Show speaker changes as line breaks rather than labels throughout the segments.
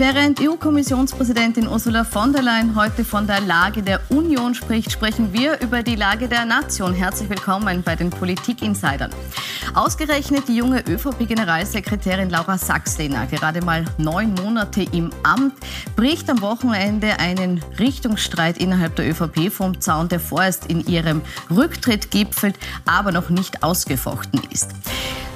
Während EU-Kommissionspräsidentin Ursula von der Leyen heute von der Lage der Union spricht, sprechen wir über die Lage der Nation. Herzlich willkommen bei den Politik-Insidern. Ausgerechnet die junge ÖVP-Generalsekretärin Laura Sachslehner, gerade mal neun Monate im Amt, bricht am Wochenende einen Richtungsstreit innerhalb der ÖVP vom Zaun, der vorerst in ihrem Rücktritt gipfelt, aber noch nicht ausgefochten ist.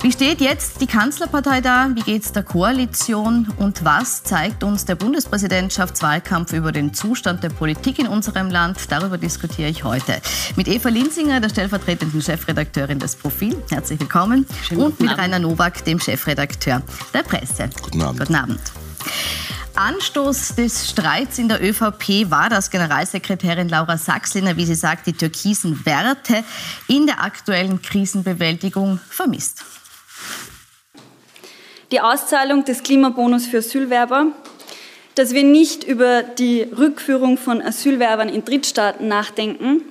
Wie steht jetzt die Kanzlerpartei da? Wie geht es der Koalition? Und was zeigt uns der Bundespräsidentschaftswahlkampf über den Zustand der Politik in unserem Land? Darüber diskutiere ich heute mit Eva Linsinger, der stellvertretenden Chefredakteurin des Profil. Herzlich willkommen. Schönen Und mit Abend. Rainer Nowak, dem Chefredakteur der Presse.
Guten Abend.
Guten Abend. Anstoß des Streits in der ÖVP war, dass Generalsekretärin Laura Sachsliner, wie sie sagt, die türkisen Werte in der aktuellen Krisenbewältigung vermisst.
Die Auszahlung des Klimabonus für Asylwerber, dass wir nicht über die Rückführung von Asylwerbern in Drittstaaten nachdenken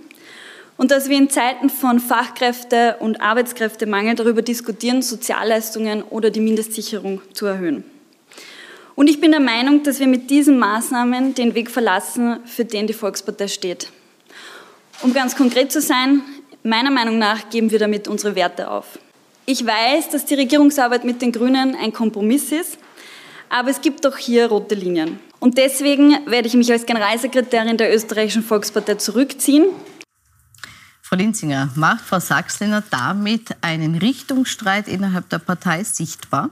und dass wir in Zeiten von Fachkräfte- und Arbeitskräftemangel darüber diskutieren, Sozialleistungen oder die Mindestsicherung zu erhöhen. Und ich bin der Meinung, dass wir mit diesen Maßnahmen den Weg verlassen, für den die Volkspartei steht. Um ganz konkret zu sein, meiner Meinung nach geben wir damit unsere Werte auf. Ich weiß, dass die Regierungsarbeit mit den Grünen ein Kompromiss ist, aber es gibt auch hier rote Linien. Und deswegen werde ich mich als Generalsekretärin der österreichischen Volkspartei zurückziehen.
Frau Linzinger, macht Frau Sachsliner damit einen Richtungsstreit innerhalb der Partei sichtbar?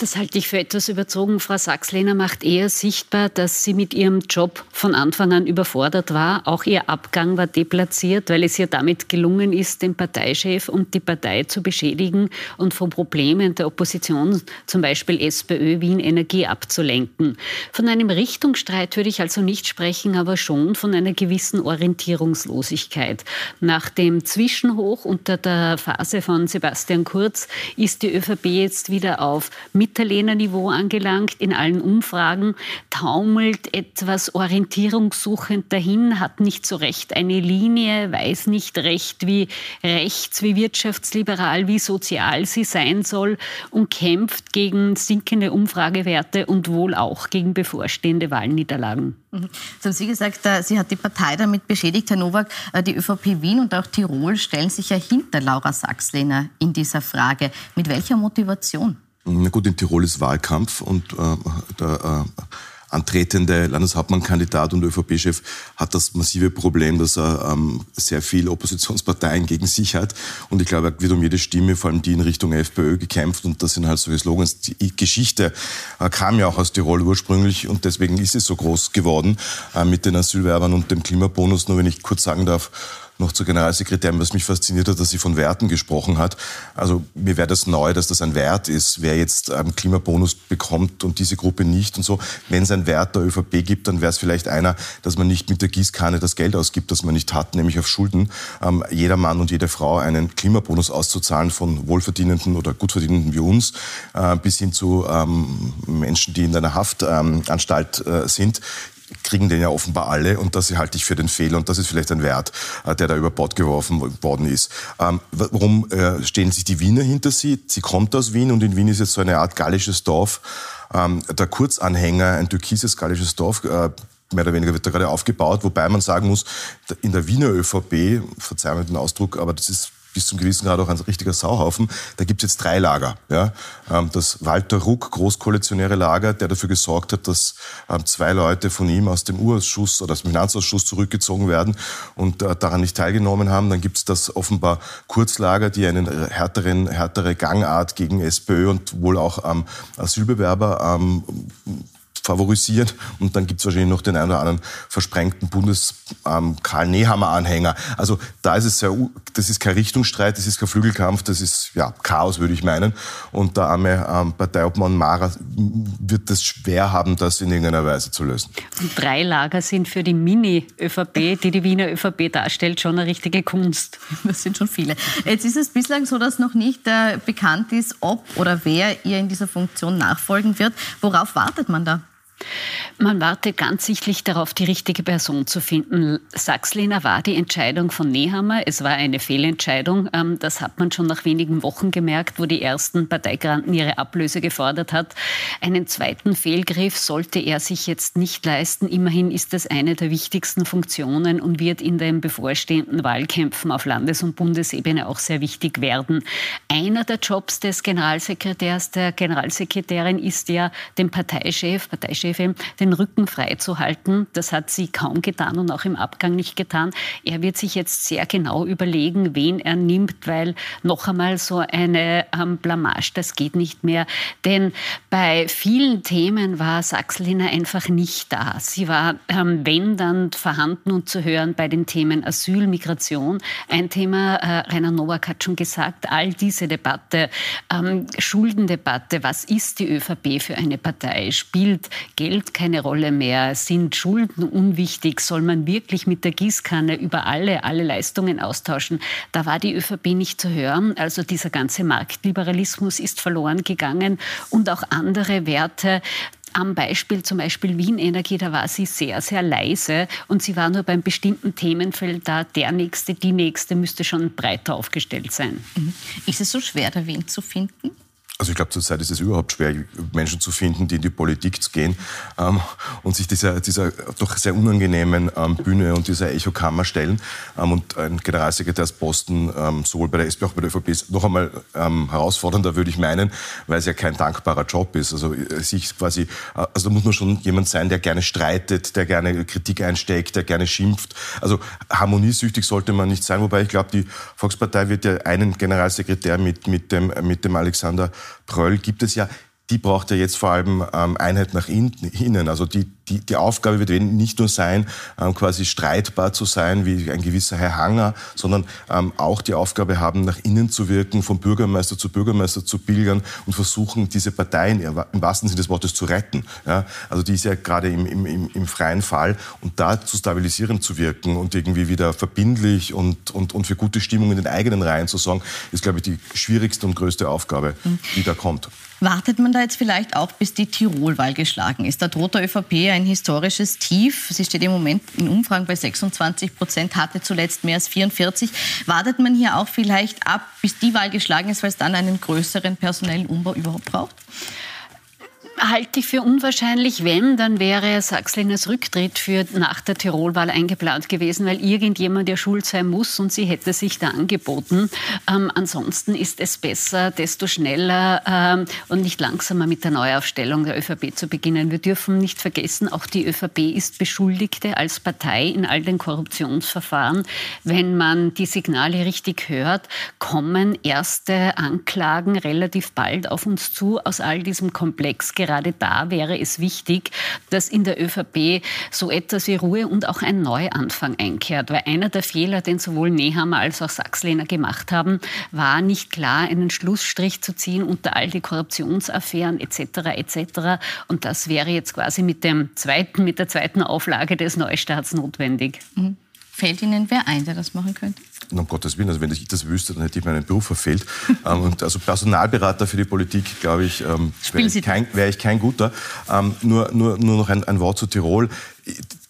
Das halte ich für etwas überzogen. Frau Sachslehner macht eher sichtbar, dass sie mit ihrem Job von Anfang an überfordert war. Auch ihr Abgang war deplatziert, weil es ihr damit gelungen ist, den Parteichef und die Partei zu beschädigen und von Problemen der Opposition, zum Beispiel SPÖ Wien Energie, abzulenken. Von einem Richtungsstreit würde ich also nicht sprechen, aber schon von einer gewissen Orientierungslosigkeit. Nach dem Zwischenhoch unter der Phase von Sebastian Kurz ist die ÖVP jetzt wieder auf mit Italiener-Niveau angelangt. In allen Umfragen taumelt etwas orientierungssuchend dahin, hat nicht so recht eine Linie, weiß nicht recht, wie rechts, wie wirtschaftsliberal, wie sozial sie sein soll und kämpft gegen sinkende Umfragewerte und wohl auch gegen bevorstehende Wahlniederlagen.
Mhm. So haben Sie gesagt, äh, Sie hat die Partei damit beschädigt, Herr Nowak. Äh, die ÖVP Wien und auch Tirol stellen sich ja hinter Laura Sachslehner in dieser Frage. Mit welcher Motivation?
Na gut, in Tirol ist Wahlkampf und äh, der äh, antretende Landeshauptmannkandidat und ÖVP-Chef hat das massive Problem, dass er ähm, sehr viele Oppositionsparteien gegen sich hat. Und ich glaube, er wird um jede Stimme, vor allem die in Richtung FPÖ, gekämpft. Und das sind halt solche Slogans. Die Geschichte äh, kam ja auch aus Tirol ursprünglich und deswegen ist es so groß geworden äh, mit den Asylwerbern und dem Klimabonus. Nur wenn ich kurz sagen darf, noch zur Generalsekretärin, was mich fasziniert hat, dass sie von Werten gesprochen hat. Also mir wäre das neu, dass das ein Wert ist, wer jetzt einen Klimabonus bekommt und diese Gruppe nicht und so. Wenn es einen Wert der ÖVP gibt, dann wäre es vielleicht einer, dass man nicht mit der Gießkanne das Geld ausgibt, das man nicht hat, nämlich auf Schulden. Ähm, jeder Mann und jede Frau einen Klimabonus auszuzahlen von Wohlverdienenden oder Gutverdienenden wie uns äh, bis hin zu ähm, Menschen, die in einer Haftanstalt ähm, äh, sind kriegen den ja offenbar alle und das halte ich für den Fehler und das ist vielleicht ein Wert, äh, der da über Bord geworfen worden ist. Ähm, warum äh, stehen sich die Wiener hinter sie? Sie kommt aus Wien und in Wien ist jetzt so eine Art gallisches Dorf. Ähm, der Kurzanhänger, ein türkises gallisches Dorf, äh, mehr oder weniger wird da gerade aufgebaut, wobei man sagen muss, in der Wiener ÖVP, verzeih mir den Ausdruck, aber das ist bis zum gewissen Grad auch ein richtiger Sauhaufen. Da gibt es jetzt drei Lager. Ja? Ähm, das Walter Ruck, großkoalitionäre Lager, der dafür gesorgt hat, dass ähm, zwei Leute von ihm aus dem Urausschuss oder aus dem Finanzausschuss zurückgezogen werden und äh, daran nicht teilgenommen haben. Dann gibt es das offenbar Kurzlager, die eine härteren, härtere Gangart gegen SPÖ und wohl auch ähm, Asylbewerber favorisieren. Und dann gibt es wahrscheinlich noch den einen oder anderen versprengten Bundes-Karl ähm, Nehammer-Anhänger. Also da ist es sehr, das ist kein Richtungsstreit, das ist kein Flügelkampf, das ist ja Chaos, würde ich meinen. Und der arme ähm, Parteiobmann Mara wird es schwer haben, das in irgendeiner Weise zu lösen.
Und drei Lager sind für die Mini-ÖVP, die die Wiener ÖVP darstellt, schon eine richtige Kunst.
Das sind schon viele. Jetzt ist es bislang so, dass noch nicht äh, bekannt ist, ob oder wer ihr in dieser Funktion nachfolgen wird. Worauf wartet man da?
Man wartet ganz sichtlich darauf, die richtige Person zu finden. Sachslehner war die Entscheidung von Nehammer. Es war eine Fehlentscheidung. Ähm, das hat man schon nach wenigen Wochen gemerkt, wo die ersten Parteigranten ihre Ablöse gefordert hat. Einen zweiten Fehlgriff sollte er sich jetzt nicht leisten. Immerhin ist es eine der wichtigsten Funktionen und wird in den bevorstehenden Wahlkämpfen auf Landes- und Bundesebene auch sehr wichtig werden. Einer der Jobs des Generalsekretärs, der Generalsekretärin ist ja, dem Parteichef, Parteichefin, den den Rücken freizuhalten. Das hat sie kaum getan und auch im Abgang nicht getan. Er wird sich jetzt sehr genau überlegen, wen er nimmt, weil noch einmal so eine ähm, Blamage, das geht nicht mehr. Denn bei vielen Themen war Sachsliner einfach nicht da. Sie war, ähm, wenn dann, vorhanden und zu hören bei den Themen Asyl, Migration. Ein Thema, äh, Rainer Nowak hat schon gesagt, all diese Debatte, ähm, Schuldendebatte, was ist die ÖVP für eine Partei? Spielt Geld keine Rolle mehr? Sind Schulden unwichtig? Soll man wirklich mit der Gießkanne über alle, alle Leistungen austauschen? Da war die ÖVP nicht zu hören. Also dieser ganze Marktliberalismus ist verloren gegangen und auch andere Werte. Am Beispiel zum Beispiel Wien Energie, da war sie sehr, sehr leise und sie war nur beim bestimmten Themenfeld da. Der nächste, die nächste müsste schon breiter aufgestellt sein.
Mhm. Ist es so schwer, da wen zu finden?
Also ich glaube, zurzeit ist es überhaupt schwer, Menschen zu finden, die in die Politik gehen ähm, und sich dieser, dieser doch sehr unangenehmen ähm, Bühne und dieser Echokammer stellen. Ähm, und ein Generalsekretärsposten ähm, sowohl bei der SP auch bei der ÖVP ist noch einmal ähm, herausfordernder, würde ich meinen, weil es ja kein dankbarer Job ist. Also äh, sich quasi, äh, also da muss man schon jemand sein, der gerne streitet, der gerne Kritik einsteckt, der gerne schimpft. Also harmoniesüchtig sollte man nicht sein, wobei ich glaube, die Volkspartei wird ja einen Generalsekretär mit, mit, dem, mit dem Alexander Pröll gibt es ja die braucht ja jetzt vor allem ähm, Einheit nach innen. Also die, die, die Aufgabe wird nicht nur sein, ähm, quasi streitbar zu sein wie ein gewisser Herr Hanger, sondern ähm, auch die Aufgabe haben, nach innen zu wirken, vom Bürgermeister zu Bürgermeister zu pilgern und versuchen, diese Parteien im wahrsten Sinne des Wortes zu retten. Ja? Also die ist ja gerade im, im, im freien Fall und da zu stabilisieren zu wirken und irgendwie wieder verbindlich und, und, und für gute Stimmung in den eigenen Reihen zu sorgen, ist, glaube ich, die schwierigste und größte Aufgabe, die da kommt.
Wartet man da jetzt vielleicht auch, bis die Tirolwahl geschlagen ist? Da droht der ÖVP ein historisches Tief. Sie steht im Moment in Umfragen bei 26 Prozent, hatte zuletzt mehr als 44. Wartet man hier auch vielleicht ab, bis die Wahl geschlagen ist, weil es dann einen größeren personellen Umbau überhaupt braucht?
Halte ich für unwahrscheinlich. Wenn, dann wäre Sachsliners Rücktritt für nach der Tirolwahl eingeplant gewesen, weil irgendjemand ja schuld sein muss und sie hätte sich da angeboten. Ähm, ansonsten ist es besser, desto schneller ähm, und nicht langsamer mit der Neuaufstellung der ÖVP zu beginnen. Wir dürfen nicht vergessen, auch die ÖVP ist Beschuldigte als Partei in all den Korruptionsverfahren. Wenn man die Signale richtig hört, kommen erste Anklagen relativ bald auf uns zu aus all diesem Komplex gerade da wäre es wichtig, dass in der ÖVP so etwas wie Ruhe und auch ein Neuanfang einkehrt. Weil einer der Fehler, den sowohl Nehammer als auch Sachslehner gemacht haben, war nicht klar, einen Schlussstrich zu ziehen unter all die Korruptionsaffären etc. etc. Und das wäre jetzt quasi mit dem zweiten, mit der zweiten Auflage des Neustarts notwendig.
Mhm. Fällt Ihnen wer ein, der das machen könnte?
um Gottes Willen, also wenn ich das wüsste, dann hätte ich meinen Beruf verfehlt. ähm, und also Personalberater für die Politik, glaube ich, ähm, wäre ich, kein, wär ich kein guter. Ähm, nur, nur, nur noch ein, ein Wort zu Tirol.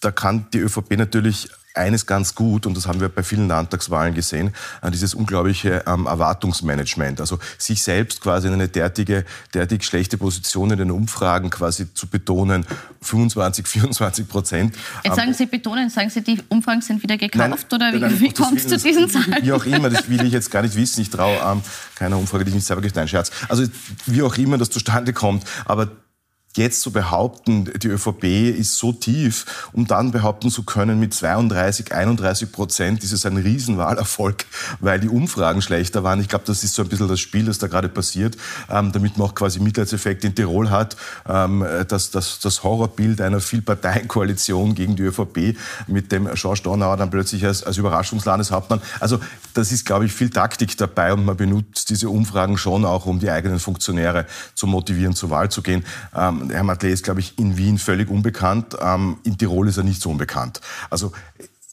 Da kann die ÖVP natürlich eines ganz gut, und das haben wir bei vielen Landtagswahlen gesehen, äh, dieses unglaubliche ähm, Erwartungsmanagement. Also sich selbst quasi in eine derartige, derartig schlechte Position in den Umfragen quasi zu betonen, 25, 24 Prozent.
Jetzt sagen ähm, Sie betonen, sagen Sie, die Umfragen sind wieder gekauft nein, oder wie, nein, wie kommt es zu diesen Zahlen?
Wie auch immer, das will ich jetzt gar nicht wissen. Ich traue ähm, keiner Umfrage, die ich nicht selber gestellt Scherz. Also wie auch immer das zustande kommt, aber jetzt zu behaupten, die ÖVP ist so tief, um dann behaupten zu können, mit 32, 31 Prozent ist es ein Riesenwahlerfolg, weil die Umfragen schlechter waren. Ich glaube, das ist so ein bisschen das Spiel, das da gerade passiert, ähm, damit man auch quasi Mitleidseffekt in Tirol hat, ähm, dass das, das Horrorbild einer Vielparteienkoalition gegen die ÖVP mit dem Georges Donauer dann plötzlich als, als Überraschungslandeshauptmann. Also das ist, glaube ich, viel Taktik dabei und man benutzt diese Umfragen schon auch, um die eigenen Funktionäre zu motivieren, zur Wahl zu gehen. Ähm, Herr Matley ist, glaube ich, in Wien völlig unbekannt. Ähm, in Tirol ist er nicht so unbekannt. Also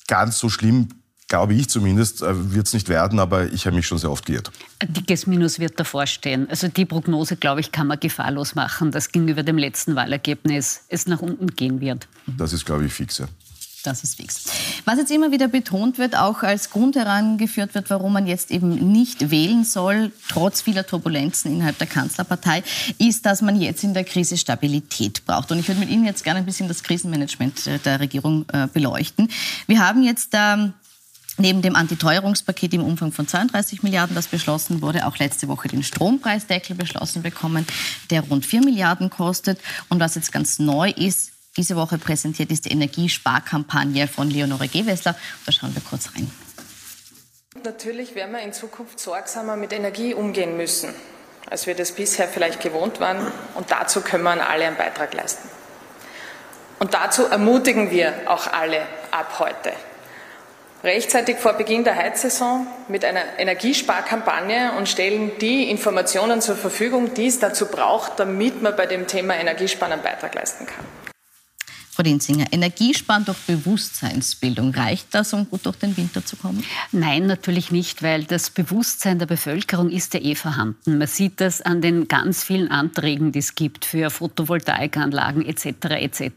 ganz so schlimm glaube ich zumindest, äh, wird es nicht werden, aber ich habe mich schon sehr oft geirrt.
Ein dickes Minus wird davor stehen. Also die Prognose, glaube ich, kann man gefahrlos machen, dass gegenüber dem letzten Wahlergebnis es nach unten gehen wird.
Das ist, glaube ich, fix. Ja.
Das ist fix. Was jetzt immer wieder betont wird, auch als Grund herangeführt wird, warum man jetzt eben nicht wählen soll, trotz vieler Turbulenzen innerhalb der Kanzlerpartei, ist, dass man jetzt in der Krise Stabilität braucht. Und ich würde mit Ihnen jetzt gerne ein bisschen das Krisenmanagement der Regierung äh, beleuchten. Wir haben jetzt ähm, neben dem Antiteuerungspaket im Umfang von 32 Milliarden, das beschlossen wurde, auch letzte Woche den Strompreisdeckel beschlossen bekommen, der rund 4 Milliarden kostet. Und was jetzt ganz neu ist, diese Woche präsentiert ist die Energiesparkampagne von Leonore Gewessler. Da schauen wir kurz rein.
Natürlich werden wir in Zukunft sorgsamer mit Energie umgehen müssen, als wir das bisher vielleicht gewohnt waren. Und dazu können wir alle einen Beitrag leisten. Und dazu ermutigen wir auch alle ab heute. Rechtzeitig vor Beginn der Heizsaison mit einer Energiesparkampagne und stellen die Informationen zur Verfügung, die es dazu braucht, damit man bei dem Thema Energiesparen einen Beitrag leisten kann.
Frau Dinzinger, Energiesparen durch Bewusstseinsbildung, reicht das, um gut durch den Winter zu kommen?
Nein, natürlich nicht, weil das Bewusstsein der Bevölkerung ist ja eh vorhanden. Man sieht das an den ganz vielen Anträgen, die es gibt für Photovoltaikanlagen etc. etc.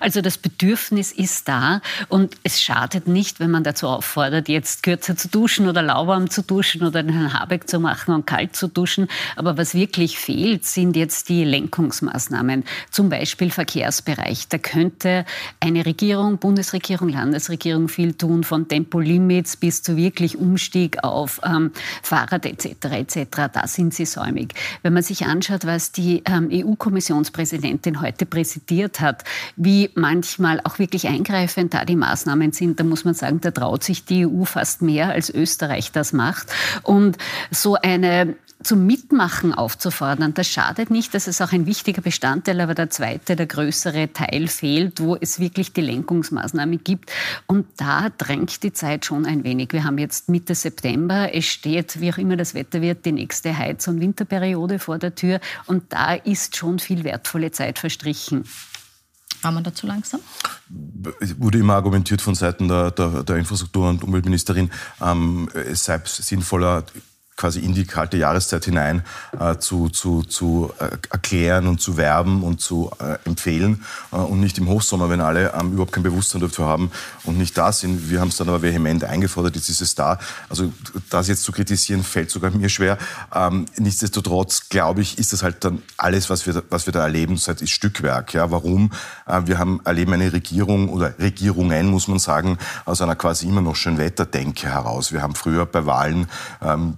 Also das Bedürfnis ist da und es schadet nicht, wenn man dazu auffordert, jetzt kürzer zu duschen oder lauwarm zu duschen oder einen Habeck zu machen und kalt zu duschen. Aber was wirklich fehlt, sind jetzt die Lenkungsmaßnahmen, zum Beispiel Verkehrsbereich. Da könnte könnte eine Regierung, Bundesregierung, Landesregierung viel tun, von Tempolimits bis zu wirklich Umstieg auf ähm, Fahrrad etc. etc. Da sind sie säumig. Wenn man sich anschaut, was die ähm, EU-Kommissionspräsidentin heute präsentiert hat, wie manchmal auch wirklich eingreifend da die Maßnahmen sind, da muss man sagen, da traut sich die EU fast mehr, als Österreich das macht. Und so eine zum Mitmachen aufzufordern. Das schadet nicht, das ist auch ein wichtiger Bestandteil, aber der zweite, der größere Teil fehlt, wo es wirklich die Lenkungsmaßnahme gibt. Und da drängt die Zeit schon ein wenig. Wir haben jetzt Mitte September, es steht, wie auch immer das Wetter wird, die nächste Heiz- und Winterperiode vor der Tür und da ist schon viel wertvolle Zeit verstrichen.
War man dazu langsam?
Es wurde immer argumentiert von Seiten der, der, der Infrastruktur- und Umweltministerin, ähm, es sei sinnvoller, quasi in die kalte Jahreszeit hinein äh, zu, zu, zu äh, erklären und zu werben und zu äh, empfehlen äh, und nicht im Hochsommer, wenn alle ähm, überhaupt kein Bewusstsein dafür haben und nicht da sind. Wir haben es dann aber vehement eingefordert, jetzt ist es da. Also das jetzt zu kritisieren, fällt sogar mir schwer. Ähm, nichtsdestotrotz, glaube ich, ist das halt dann alles, was wir, was wir da erleben, seit ist Stückwerk. Ja, warum? Äh, wir haben erleben eine Regierung oder Regierungen, muss man sagen, aus einer quasi immer noch Schönwetterdenke heraus. Wir haben früher bei Wahlen ähm,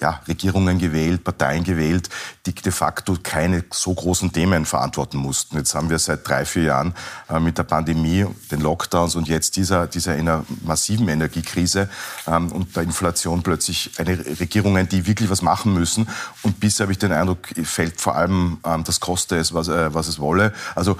ja, Regierungen gewählt, Parteien gewählt, die de facto keine so großen Themen verantworten mussten. Jetzt haben wir seit drei, vier Jahren äh, mit der Pandemie, den Lockdowns und jetzt dieser, dieser einer massiven Energiekrise ähm, und der Inflation plötzlich eine Regierungen, die wirklich was machen müssen. Und bisher habe ich den Eindruck, fällt vor allem ähm, das koste es, was, äh, was es wolle. Also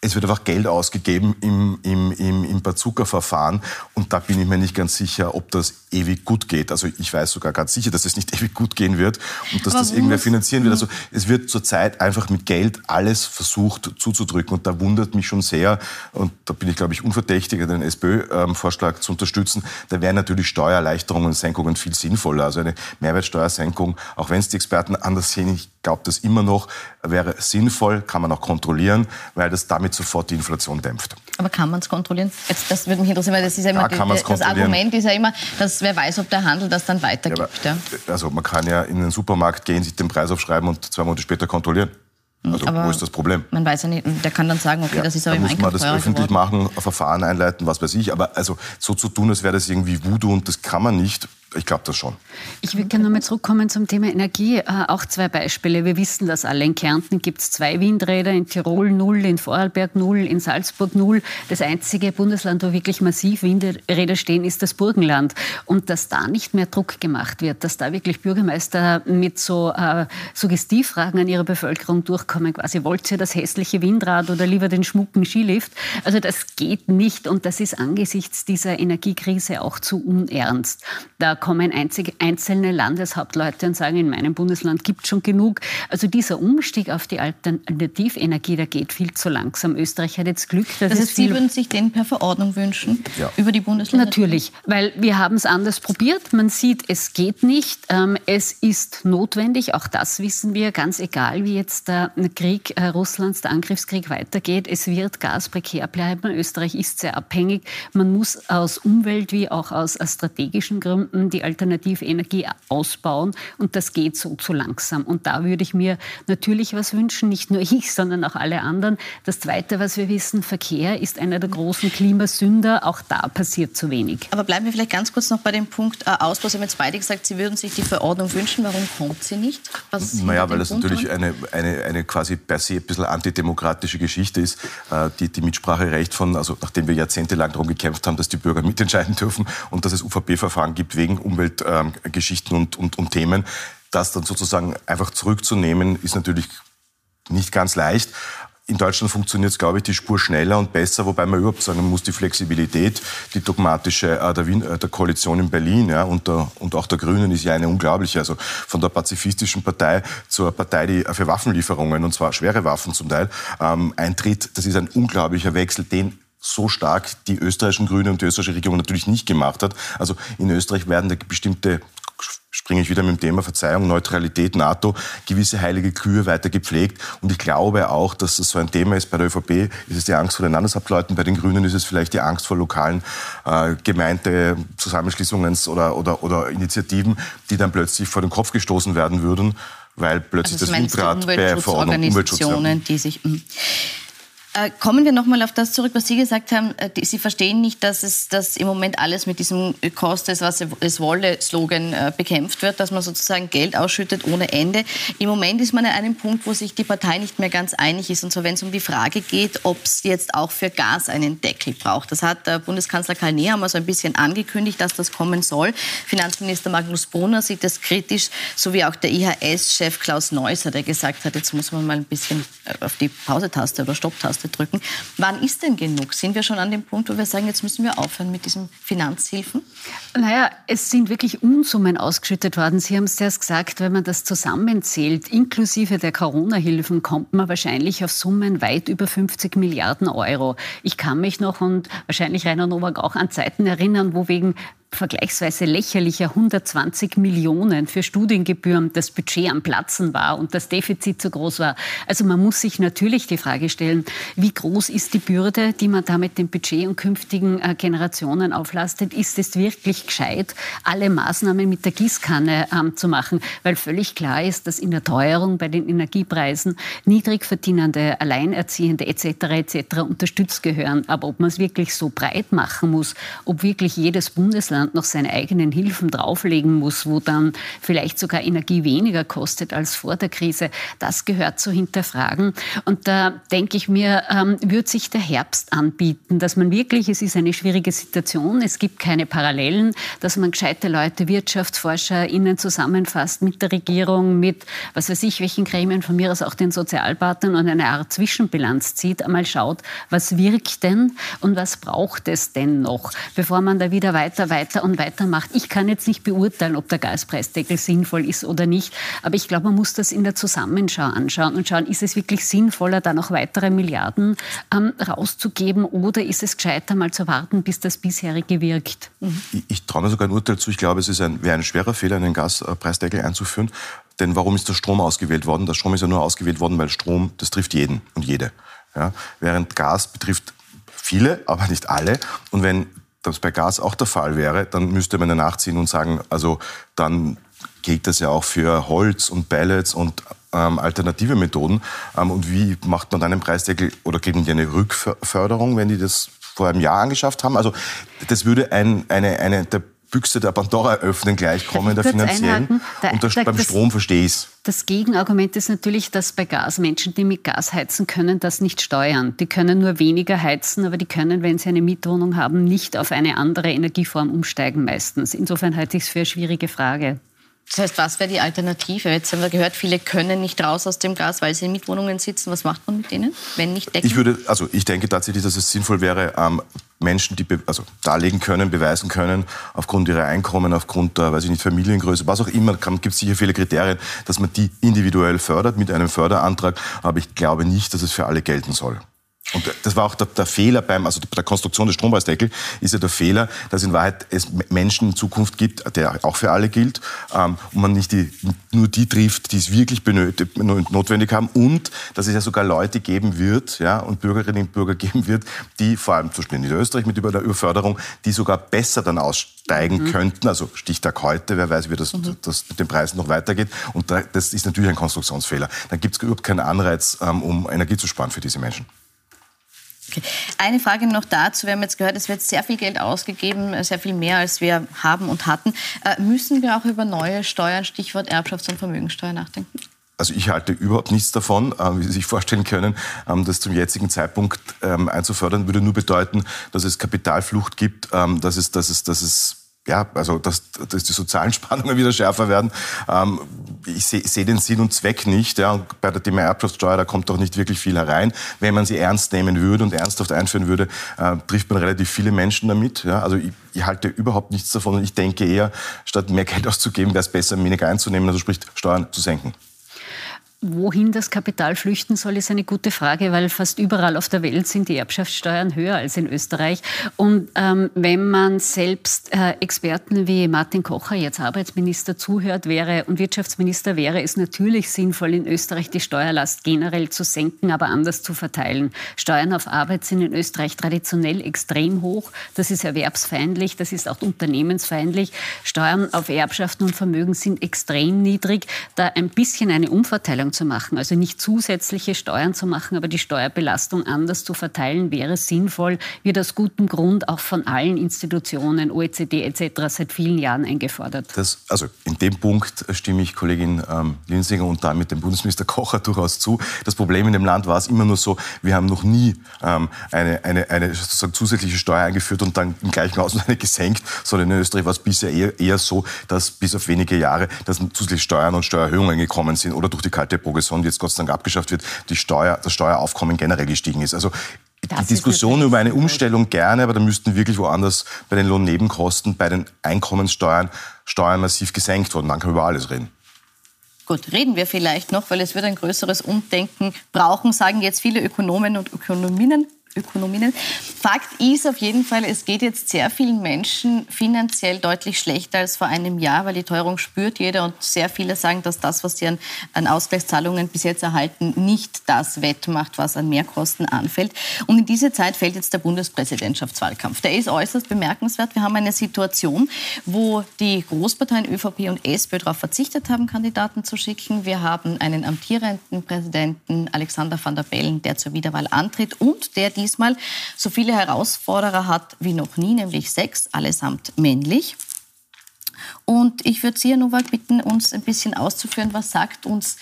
es wird einfach Geld ausgegeben im, im, im, im Bazooka-Verfahren und da bin ich mir nicht ganz sicher, ob das ewig gut geht. Also ich weiß sogar ganz sicher, dass es nicht ewig gut gehen wird und dass Warum? das irgendwer finanzieren wird. Also es wird zurzeit einfach mit Geld alles versucht zuzudrücken und da wundert mich schon sehr und da bin ich, glaube ich, unverdächtig, den SPÖ-Vorschlag zu unterstützen. Da wären natürlich Steuererleichterungen und Senkungen viel sinnvoller. Also eine Mehrwertsteuersenkung, auch wenn es die Experten anders sehen, ich glaube das immer noch, wäre sinnvoll, kann man auch kontrollieren, weil das damit sofort die Inflation dämpft.
Aber kann man es kontrollieren? Jetzt, das würde mich interessieren, weil das ist ja immer ja, die, das Argument ist ja immer, dass wer weiß, ob der Handel das dann weitergibt. Ja,
aber, also man kann ja in den Supermarkt gehen, sich den Preis aufschreiben und zwei Monate später kontrollieren. Hm, also aber wo ist das Problem?
Man weiß ja nicht, der kann dann sagen, okay, ja, das ist aber im
Einkauf muss man das öffentlich geworden. machen, Verfahren einleiten, was weiß ich. Aber also so zu tun, als wäre das irgendwie Voodoo und das kann man nicht, ich glaube das schon.
Ich würde gerne nochmal zurückkommen zum Thema Energie. Äh, auch zwei Beispiele. Wir wissen das alle. In Kärnten gibt es zwei Windräder, in Tirol null, in Vorarlberg null, in Salzburg null. Das einzige Bundesland, wo wirklich massiv Windräder stehen, ist das Burgenland. Und dass da nicht mehr Druck gemacht wird, dass da wirklich Bürgermeister mit so äh, Suggestivfragen an ihre Bevölkerung durchkommen, quasi wollt ihr das hässliche Windrad oder lieber den schmucken Skilift? Also das geht nicht und das ist angesichts dieser Energiekrise auch zu unernst. Da kommen einzig, einzelne Landeshauptleute und sagen, in meinem Bundesland gibt es schon genug. Also dieser Umstieg auf die Alternativenergie, der geht viel zu langsam. Österreich hat jetzt Glück,
dass das heißt, Sie würden sich den per Verordnung wünschen ja. über die Bundesländer?
Natürlich, weil wir haben es anders probiert. Man sieht, es geht nicht. Ähm, es ist notwendig, auch das wissen wir, ganz egal, wie jetzt der Krieg äh, Russlands, der Angriffskrieg weitergeht. Es wird Gas prekär bleiben. Österreich ist sehr abhängig. Man muss aus Umwelt- wie auch aus strategischen Gründen die alternative Energie ausbauen. Und das geht so zu langsam. Und da würde ich mir natürlich was wünschen, nicht nur ich, sondern auch alle anderen. Das Zweite, was wir wissen, Verkehr ist einer der großen Klimasünder. Auch da passiert zu wenig.
Aber bleiben wir vielleicht ganz kurz noch bei dem Punkt äh, Ausbau. Sie haben jetzt beide gesagt, Sie würden sich die Verordnung wünschen. Warum kommt sie nicht?
Was naja, weil das natürlich eine, eine, eine quasi per se ein bisschen antidemokratische Geschichte ist. Äh, die, die Mitspracherecht von, also nachdem wir jahrzehntelang darum gekämpft haben, dass die Bürger mitentscheiden dürfen und dass es UVP-Verfahren gibt wegen Umweltgeschichten ähm, und, und, und Themen, das dann sozusagen einfach zurückzunehmen, ist natürlich nicht ganz leicht. In Deutschland funktioniert es, glaube ich, die Spur schneller und besser, wobei man überhaupt sagen muss, die Flexibilität, die dogmatische äh, der, Wien, äh, der, Koalition in Berlin ja, und, der, und auch der Grünen ist ja eine unglaubliche. Also von der pazifistischen Partei zur Partei, die für Waffenlieferungen, und zwar schwere Waffen zum Teil, ähm, eintritt, das ist ein unglaublicher Wechsel, den so stark die österreichischen Grünen und die österreichische Regierung natürlich nicht gemacht hat. Also in Österreich werden da bestimmte springe ich wieder mit dem Thema Verzeihung, Neutralität, NATO, gewisse heilige Kühe weiter gepflegt. Und ich glaube auch, dass das so ein Thema ist. Bei der ÖVP ist es die Angst vor den Landeshauptleuten, bei den Grünen ist es vielleicht die Angst vor lokalen äh, Gemeindezusammenschließungen oder, oder, oder Initiativen, die dann plötzlich vor den Kopf gestoßen werden würden, weil plötzlich also das Windrat
bei Verordnung Umweltschutz, die sich... Mh. Äh, kommen wir nochmal auf das zurück, was Sie gesagt haben. Äh, Sie verstehen nicht, dass, es, dass im Moment alles mit diesem Kost es, was es wolle Slogan äh, bekämpft wird, dass man sozusagen Geld ausschüttet ohne Ende. Im Moment ist man an einem Punkt, wo sich die Partei nicht mehr ganz einig ist. Und zwar, wenn es um die Frage geht, ob es jetzt auch für Gas einen Deckel braucht. Das hat Bundeskanzler Karl Nehammer so ein bisschen angekündigt, dass das kommen soll. Finanzminister Magnus Brunner sieht das kritisch, sowie auch der IHS-Chef Klaus Neusser, der gesagt hat, jetzt muss man mal ein bisschen auf die Pausetaste oder Stopptaste Taste drücken. Wann ist denn genug? Sind wir schon an dem Punkt, wo wir sagen, jetzt müssen wir aufhören mit diesen Finanzhilfen?
Naja, es sind wirklich Unsummen ausgeschüttet worden. Sie haben es erst gesagt, wenn man das zusammenzählt, inklusive der Corona-Hilfen, kommt man wahrscheinlich auf Summen weit über 50 Milliarden Euro. Ich kann mich noch und wahrscheinlich Rainer Nowak auch an Zeiten erinnern, wo wegen vergleichsweise lächerlicher 120 Millionen für Studiengebühren das Budget am Platzen war und das Defizit zu groß war. Also man muss sich natürlich die Frage stellen, wie groß ist die Bürde, die man da mit dem Budget und künftigen äh, Generationen auflastet? Ist es wirklich gescheit, alle Maßnahmen mit der Gießkanne ähm, zu machen? Weil völlig klar ist, dass in der Teuerung bei den Energiepreisen Niedrigverdienende, Alleinerziehende etc. etc. unterstützt gehören. Aber ob man es wirklich so breit machen muss, ob wirklich jedes Bundesland Land noch seine eigenen Hilfen drauflegen muss, wo dann vielleicht sogar Energie weniger kostet als vor der Krise, das gehört zu hinterfragen. Und da denke ich mir, ähm, wird sich der Herbst anbieten, dass man wirklich, es ist eine schwierige Situation, es gibt keine Parallelen, dass man gescheite Leute, WirtschaftsforscherInnen zusammenfasst mit der Regierung, mit was weiß ich, welchen Gremien, von mir aus auch den Sozialpartnern und eine Art Zwischenbilanz zieht, einmal schaut, was wirkt denn und was braucht es denn noch, bevor man da wieder weiter, weiter weiter und weiter macht. Ich kann jetzt nicht beurteilen, ob der Gaspreisdeckel sinnvoll ist oder nicht, aber ich glaube, man muss das in der Zusammenschau anschauen und schauen, ist es wirklich sinnvoller, da noch weitere Milliarden ähm, rauszugeben oder ist es gescheiter, mal zu warten, bis das bisherige wirkt?
Mhm. Ich, ich traue mir sogar ein Urteil zu. Ich glaube, es ein, wäre ein schwerer Fehler, einen Gaspreisdeckel einzuführen. Denn warum ist der Strom ausgewählt worden? Der Strom ist ja nur ausgewählt worden, weil Strom, das trifft jeden und jede. Ja? Während Gas betrifft viele, aber nicht alle. Und wenn das bei Gas auch der Fall wäre, dann müsste man ja nachziehen und sagen, also dann gilt das ja auch für Holz und Pellets und ähm, alternative Methoden. Ähm, und wie macht man dann einen Preisdeckel oder kriegen die eine Rückförderung, wenn die das vor einem Jahr angeschafft haben? Also das würde ein, eine, eine der Büchse der Pandora öffnen, gleich kommen der finanziellen. Da, und das, da, beim das, Strom verstehe ich es.
Das Gegenargument ist natürlich, dass bei Gas Menschen, die mit Gas heizen, können das nicht steuern. Die können nur weniger heizen, aber die können, wenn sie eine Mietwohnung haben, nicht auf eine andere Energieform umsteigen meistens. Insofern halte ich es für eine schwierige Frage.
Das heißt, was wäre die Alternative? Jetzt haben wir gehört, viele können nicht raus aus dem Gas, weil sie in Mietwohnungen sitzen. Was macht man mit denen, wenn nicht
Decken? Ich würde, also ich denke tatsächlich, dass es sinnvoll wäre, ähm, Menschen, die also darlegen können, beweisen können, aufgrund ihrer Einkommen, aufgrund der, weiß ich nicht, Familiengröße, was auch immer, gibt es sicher viele Kriterien, dass man die individuell fördert mit einem Föderantrag. Aber ich glaube nicht, dass es für alle gelten soll. Und das war auch der, der, Fehler beim, also der Konstruktion des Strompreisdeckels ist ja der Fehler, dass in Wahrheit es Menschen in Zukunft gibt, der auch für alle gilt, ähm, und man nicht die, nur die trifft, die es wirklich benötigt, notwendig haben und dass es ja sogar Leute geben wird, ja, und Bürgerinnen und Bürger geben wird, die vor allem zum Beispiel in Österreich mit über der Überförderung, die sogar besser dann aussteigen mhm. könnten, also Stichtag heute, wer weiß, wie das, mhm. das mit den Preisen noch weitergeht. Und da, das ist natürlich ein Konstruktionsfehler. Dann gibt es überhaupt keinen Anreiz, ähm, um Energie zu sparen für diese Menschen.
Eine Frage noch dazu. Wir haben jetzt gehört, es wird sehr viel Geld ausgegeben, sehr viel mehr, als wir haben und hatten. Äh, müssen wir auch über neue Steuern, Stichwort Erbschafts- und Vermögensteuer, nachdenken?
Also ich halte überhaupt nichts davon, äh, wie Sie sich vorstellen können, ähm, das zum jetzigen Zeitpunkt ähm, einzufördern, würde nur bedeuten, dass es Kapitalflucht gibt, ähm, dass es, dass es, dass es ja, also dass, dass die sozialen Spannungen wieder schärfer werden. Ähm, ich sehe seh den Sinn und Zweck nicht. Ja. Und bei der Thema Erbschaftssteuer, da kommt auch nicht wirklich viel herein. Wenn man sie ernst nehmen würde und ernsthaft einführen würde, äh, trifft man relativ viele Menschen damit. Ja. Also ich, ich halte überhaupt nichts davon und ich denke eher, statt mehr Geld auszugeben, wäre es besser, weniger einzunehmen, also sprich Steuern zu senken.
Wohin das Kapital flüchten soll, ist eine gute Frage, weil fast überall auf der Welt sind die Erbschaftssteuern höher als in Österreich. Und ähm, wenn man selbst äh, Experten wie Martin Kocher, jetzt Arbeitsminister, zuhört wäre und Wirtschaftsminister, wäre es natürlich sinnvoll, in Österreich die Steuerlast generell zu senken, aber anders zu verteilen. Steuern auf Arbeit sind in Österreich traditionell extrem hoch. Das ist erwerbsfeindlich, das ist auch unternehmensfeindlich. Steuern auf Erbschaften und Vermögen sind extrem niedrig. Da ein bisschen eine Umverteilung Steuern zu machen. Also nicht zusätzliche Steuern zu machen, aber die Steuerbelastung anders zu verteilen, wäre sinnvoll, wird aus gutem Grund auch von allen Institutionen, OECD etc. seit vielen Jahren eingefordert.
Das, also in dem Punkt stimme ich Kollegin ähm, Linsinger und damit dem Bundesminister Kocher durchaus zu. Das Problem in dem Land war es immer nur so, wir haben noch nie ähm, eine, eine, eine sozusagen zusätzliche Steuer eingeführt und dann im gleichen Ausmaß eine gesenkt, sondern in Österreich war es bisher eher, eher so, dass bis auf wenige Jahre dass zusätzliche Steuern und Steuererhöhungen gekommen sind oder durch die kalte Progression, die jetzt Gott sei Dank abgeschafft wird, die Steuer, das Steueraufkommen generell gestiegen ist. Also das die Diskussion über eine Umstellung gerne, aber da müssten wirklich woanders bei den Lohnnebenkosten, bei den Einkommenssteuern Steuern massiv gesenkt worden. Dann können wir über alles reden.
Gut, reden wir vielleicht noch, weil es wird ein größeres Umdenken brauchen, sagen jetzt viele Ökonomen und Ökonominnen. Ökonominnen. Fakt ist auf jeden Fall, es geht jetzt sehr vielen Menschen finanziell deutlich schlechter als vor einem Jahr, weil die Teuerung spürt jeder und sehr viele sagen, dass das, was sie an, an Ausgleichszahlungen bis jetzt erhalten, nicht das wettmacht, was an Mehrkosten anfällt. Und in diese Zeit fällt jetzt der Bundespräsidentschaftswahlkampf. Der ist äußerst bemerkenswert. Wir haben eine Situation, wo die Großparteien ÖVP und SPÖ darauf verzichtet haben, Kandidaten zu schicken. Wir haben einen amtierenden Präsidenten Alexander van der Bellen, der zur Wiederwahl antritt und der diesmal so viele Herausforderer hat wie noch nie, nämlich sechs, allesamt männlich. Und ich würde Sie, Herr Nowak, bitten, uns ein bisschen auszuführen, was sagt uns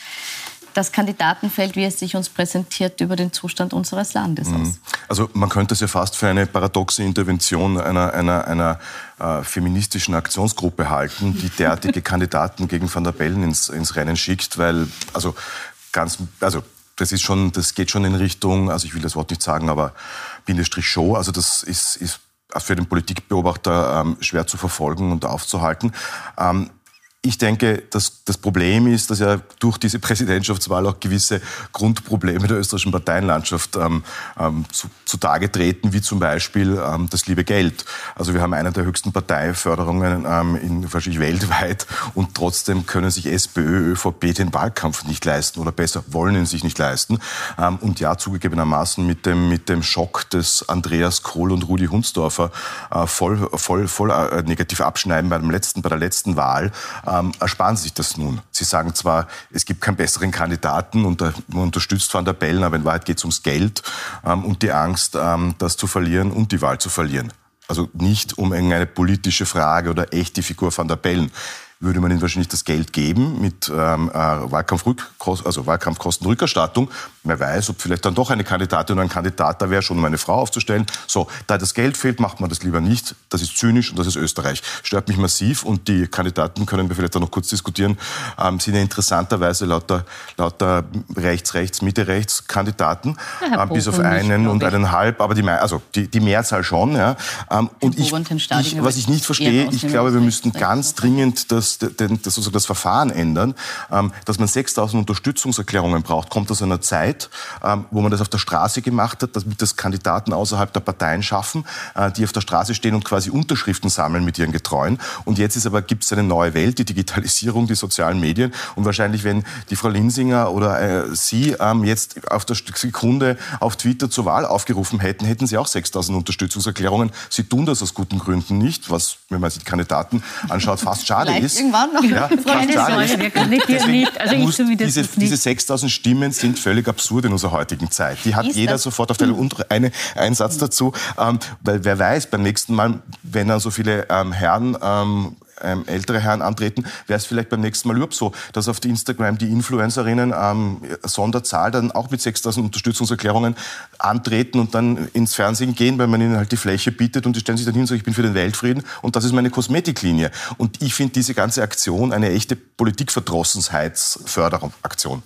das Kandidatenfeld, wie es sich uns präsentiert, über den Zustand unseres Landes aus? Mhm.
Also man könnte es ja fast für eine paradoxe Intervention einer, einer, einer äh, feministischen Aktionsgruppe halten, die derartige Kandidaten gegen Van der Bellen ins, ins Rennen schickt, weil also ganz, also das ist schon, das geht schon in Richtung, also ich will das Wort nicht sagen, aber Bindestrich Show. Also das ist, ist für den Politikbeobachter ähm, schwer zu verfolgen und aufzuhalten. Ähm, ich denke, dass das Problem ist, dass ja durch diese Präsidentschaftswahl auch gewisse Grundprobleme der österreichischen Parteienlandschaft ähm, ähm, zu, zutage treten, wie zum Beispiel ähm, das liebe Geld. Also wir haben eine der höchsten Parteiförderungen ähm, in, wahrscheinlich weltweit und trotzdem können sich SPÖ, ÖVP den Wahlkampf nicht leisten oder besser wollen ihn sich nicht leisten. Ähm, und ja, zugegebenermaßen mit dem, mit dem Schock des Andreas Kohl und Rudi Hunsdorfer äh, voll, voll, voll äh, negativ abschneiden bei, dem letzten, bei der letzten Wahl. Äh, ähm, ersparen sich das nun. Sie sagen zwar, es gibt keinen besseren Kandidaten und man unterstützt Van der Bellen, aber in Wahrheit geht es ums Geld ähm, und die Angst, ähm, das zu verlieren und die Wahl zu verlieren. Also nicht um irgendeine politische Frage oder echt die Figur Van der Bellen. Würde man ihnen wahrscheinlich das Geld geben mit ähm, äh, also Wahlkampfkostenrückerstattung. Wer weiß, ob vielleicht dann doch eine Kandidatin oder ein Kandidat da wäre, schon um eine Frau aufzustellen. So, da das Geld fehlt, macht man das lieber nicht. Das ist zynisch und das ist Österreich. Stört mich massiv und die Kandidaten können wir vielleicht auch noch kurz diskutieren, ähm, sind ja interessanterweise lauter, lauter rechts, rechts, Mitte, rechts Kandidaten, äh, bis auf einen nicht, und einen halb, aber die, also die, die Mehrzahl schon. Ja. Ähm, und ich, ich, was ich nicht verstehe, ich glaube, wir müssten ganz dringend das das, den, das, sozusagen das Verfahren ändern, ähm, dass man 6000 Unterstützungserklärungen braucht, kommt aus einer Zeit, ähm, wo man das auf der Straße gemacht hat, damit das Kandidaten außerhalb der Parteien schaffen, äh, die auf der Straße stehen und quasi Unterschriften sammeln mit ihren Getreuen. Und jetzt ist aber, gibt es eine neue Welt, die Digitalisierung, die sozialen Medien. Und wahrscheinlich, wenn die Frau Linsinger oder äh, Sie ähm, jetzt auf der Sekunde auf Twitter zur Wahl aufgerufen hätten, hätten Sie auch 6000 Unterstützungserklärungen. Sie tun das aus guten Gründen nicht, was, wenn man sich die Kandidaten anschaut, fast schade ist irgendwann noch. Ja, wir können dir nicht. Also ich zumindest diese, nicht. Diese 6000 Stimmen sind völlig absurd in unserer heutigen Zeit. Die hat ist jeder das? sofort auf der hm. und eine, einen Satz dazu. Ähm, weil wer weiß, beim nächsten Mal, wenn dann so viele ähm, Herren ähm, ähm, ältere Herren antreten, wäre es vielleicht beim nächsten Mal überhaupt so, dass auf die Instagram die Influencerinnen ähm, Sonderzahl dann auch mit 6000 Unterstützungserklärungen antreten und dann ins Fernsehen gehen, weil man ihnen halt die Fläche bietet und die stellen sich dann hin und sagen, ich bin für den Weltfrieden und das ist meine Kosmetiklinie. Und ich finde diese ganze Aktion eine echte Politikverdrossenheitsförderung-Aktion.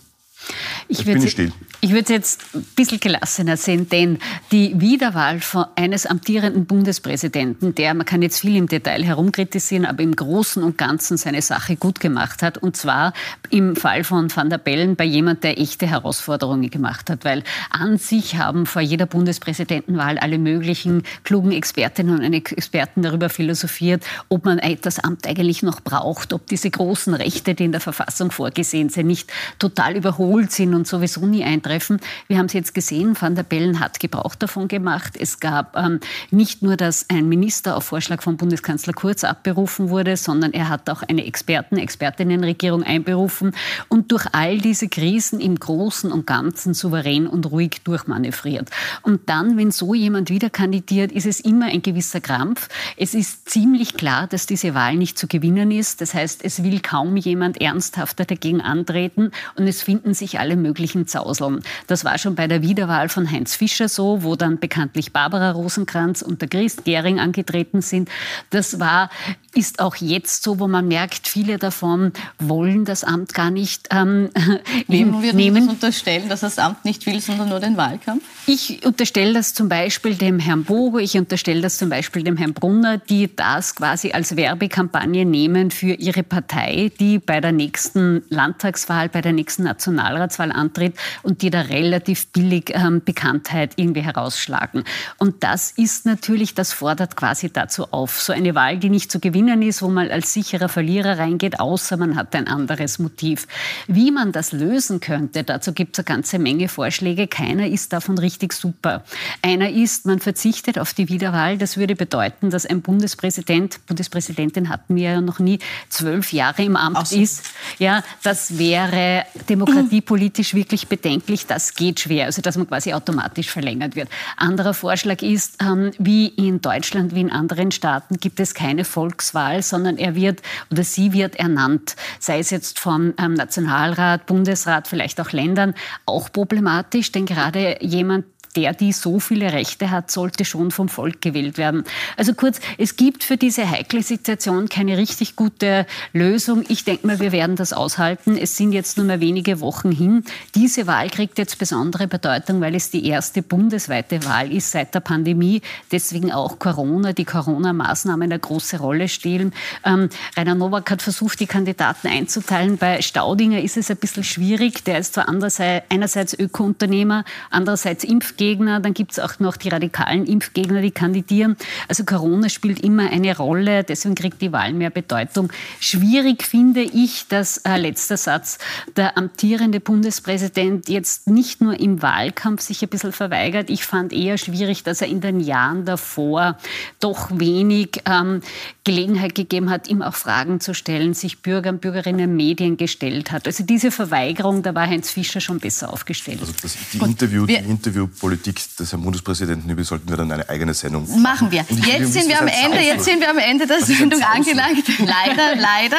Ich würde es jetzt ein bisschen gelassener sehen, denn die Wiederwahl von eines amtierenden Bundespräsidenten, der, man kann jetzt viel im Detail herumkritisieren, aber im Großen und Ganzen seine Sache gut gemacht hat, und zwar im Fall von Van der Bellen bei jemand, der echte Herausforderungen gemacht hat, weil an sich haben vor jeder Bundespräsidentenwahl alle möglichen klugen Expertinnen und Experten darüber philosophiert, ob man das Amt eigentlich noch braucht, ob diese großen Rechte, die in der Verfassung vorgesehen sind, nicht total überholt sind und sowieso nie eintreten treffen. Wir haben es jetzt gesehen, Van der Bellen hat Gebrauch davon gemacht. Es gab ähm, nicht nur, dass ein Minister auf Vorschlag von Bundeskanzler Kurz abberufen wurde, sondern er hat auch eine Experten, Expertinnenregierung einberufen und durch all diese Krisen im Großen und Ganzen souverän und ruhig durchmanövriert. Und dann, wenn so jemand wieder kandidiert, ist es immer ein gewisser Krampf. Es ist ziemlich klar, dass diese Wahl nicht zu gewinnen ist. Das heißt, es will kaum jemand ernsthafter dagegen antreten und es finden sich alle möglichen Zauseln. Das war schon bei der Wiederwahl von Heinz Fischer so, wo dann bekanntlich Barbara Rosenkranz und der Christ Gering angetreten sind. Das war ist auch jetzt so, wo man merkt, viele davon wollen das Amt gar nicht ähm,
Wem würden nehmen. Sie das unterstellen, dass das Amt nicht will, sondern nur den Wahlkampf?
Ich unterstelle das zum Beispiel dem Herrn Bogo, ich unterstelle das zum Beispiel dem Herrn Brunner, die das quasi als Werbekampagne nehmen für ihre Partei, die bei der nächsten Landtagswahl, bei der nächsten Nationalratswahl antritt und die da relativ billig ähm, Bekanntheit irgendwie herausschlagen. Und das ist natürlich, das fordert quasi dazu auf. So eine Wahl, die nicht zu gewinnen gewinnen ist, wo man als sicherer Verlierer reingeht, außer man hat ein anderes Motiv. Wie man das lösen könnte, dazu gibt es eine ganze Menge Vorschläge. Keiner ist davon richtig super. Einer ist, man verzichtet auf die Wiederwahl. Das würde bedeuten, dass ein Bundespräsident, Bundespräsidentin hatten wir ja noch nie, zwölf Jahre im Amt Außer. ist. Ja, das wäre demokratiepolitisch wirklich bedenklich. Das geht schwer. Also, dass man quasi automatisch verlängert wird. Anderer Vorschlag ist, ähm, wie in Deutschland, wie in anderen Staaten gibt es keine Volks Volkswahl, sondern er wird oder sie wird ernannt, sei es jetzt vom ähm, Nationalrat, Bundesrat, vielleicht auch Ländern, auch problematisch, denn gerade jemand, der, die so viele Rechte hat, sollte schon vom Volk gewählt werden. Also kurz, es gibt für diese heikle Situation keine richtig gute Lösung. Ich denke mal, wir werden das aushalten. Es sind jetzt nur mehr wenige Wochen hin. Diese Wahl kriegt jetzt besondere Bedeutung, weil es die erste bundesweite Wahl ist seit der Pandemie. Deswegen auch Corona, die Corona-Maßnahmen eine große Rolle spielen. Ähm, Rainer Nowak hat versucht, die Kandidaten einzuteilen. Bei Staudinger ist es ein bisschen schwierig. Der ist zwar einerseits Öko-Unternehmer, andererseits Impfgegner. Impfgegner, dann gibt es auch noch die radikalen Impfgegner, die kandidieren. Also Corona spielt immer eine Rolle, deswegen kriegt die Wahl mehr Bedeutung. Schwierig finde ich, dass, äh, letzter Satz, der amtierende Bundespräsident jetzt nicht nur im Wahlkampf sich ein bisschen verweigert. Ich fand eher schwierig, dass er in den Jahren davor doch wenig ähm, Gelegenheit gegeben hat, ihm auch Fragen zu stellen, sich Bürgern, Bürgerinnen, Medien gestellt hat. Also diese Verweigerung, da war Heinz Fischer schon besser aufgestellt.
Also das, die, Interview, die Interviewpolitik Politik des Herrn Bundespräsidenten über sollten wir dann eine eigene Sendung
machen. wir. Jetzt sind wir am Ende, jetzt sind wir am Ende der Sendung angelangt. Leider, leider.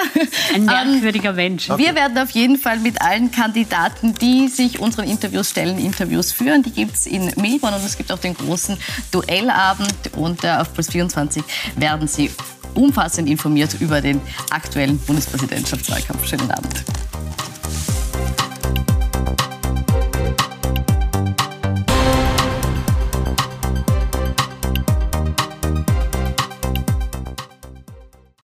Ein merkwürdiger Mensch.
Okay. Wir werden auf jeden Fall mit allen Kandidaten, die sich unseren Interviews stellen, Interviews führen. Die gibt es in Melbourne und es gibt auch den großen Duellabend. Und äh, auf Plus 24 werden Sie umfassend informiert über den aktuellen Bundespräsidentschaftswahlkampf. Schönen Abend.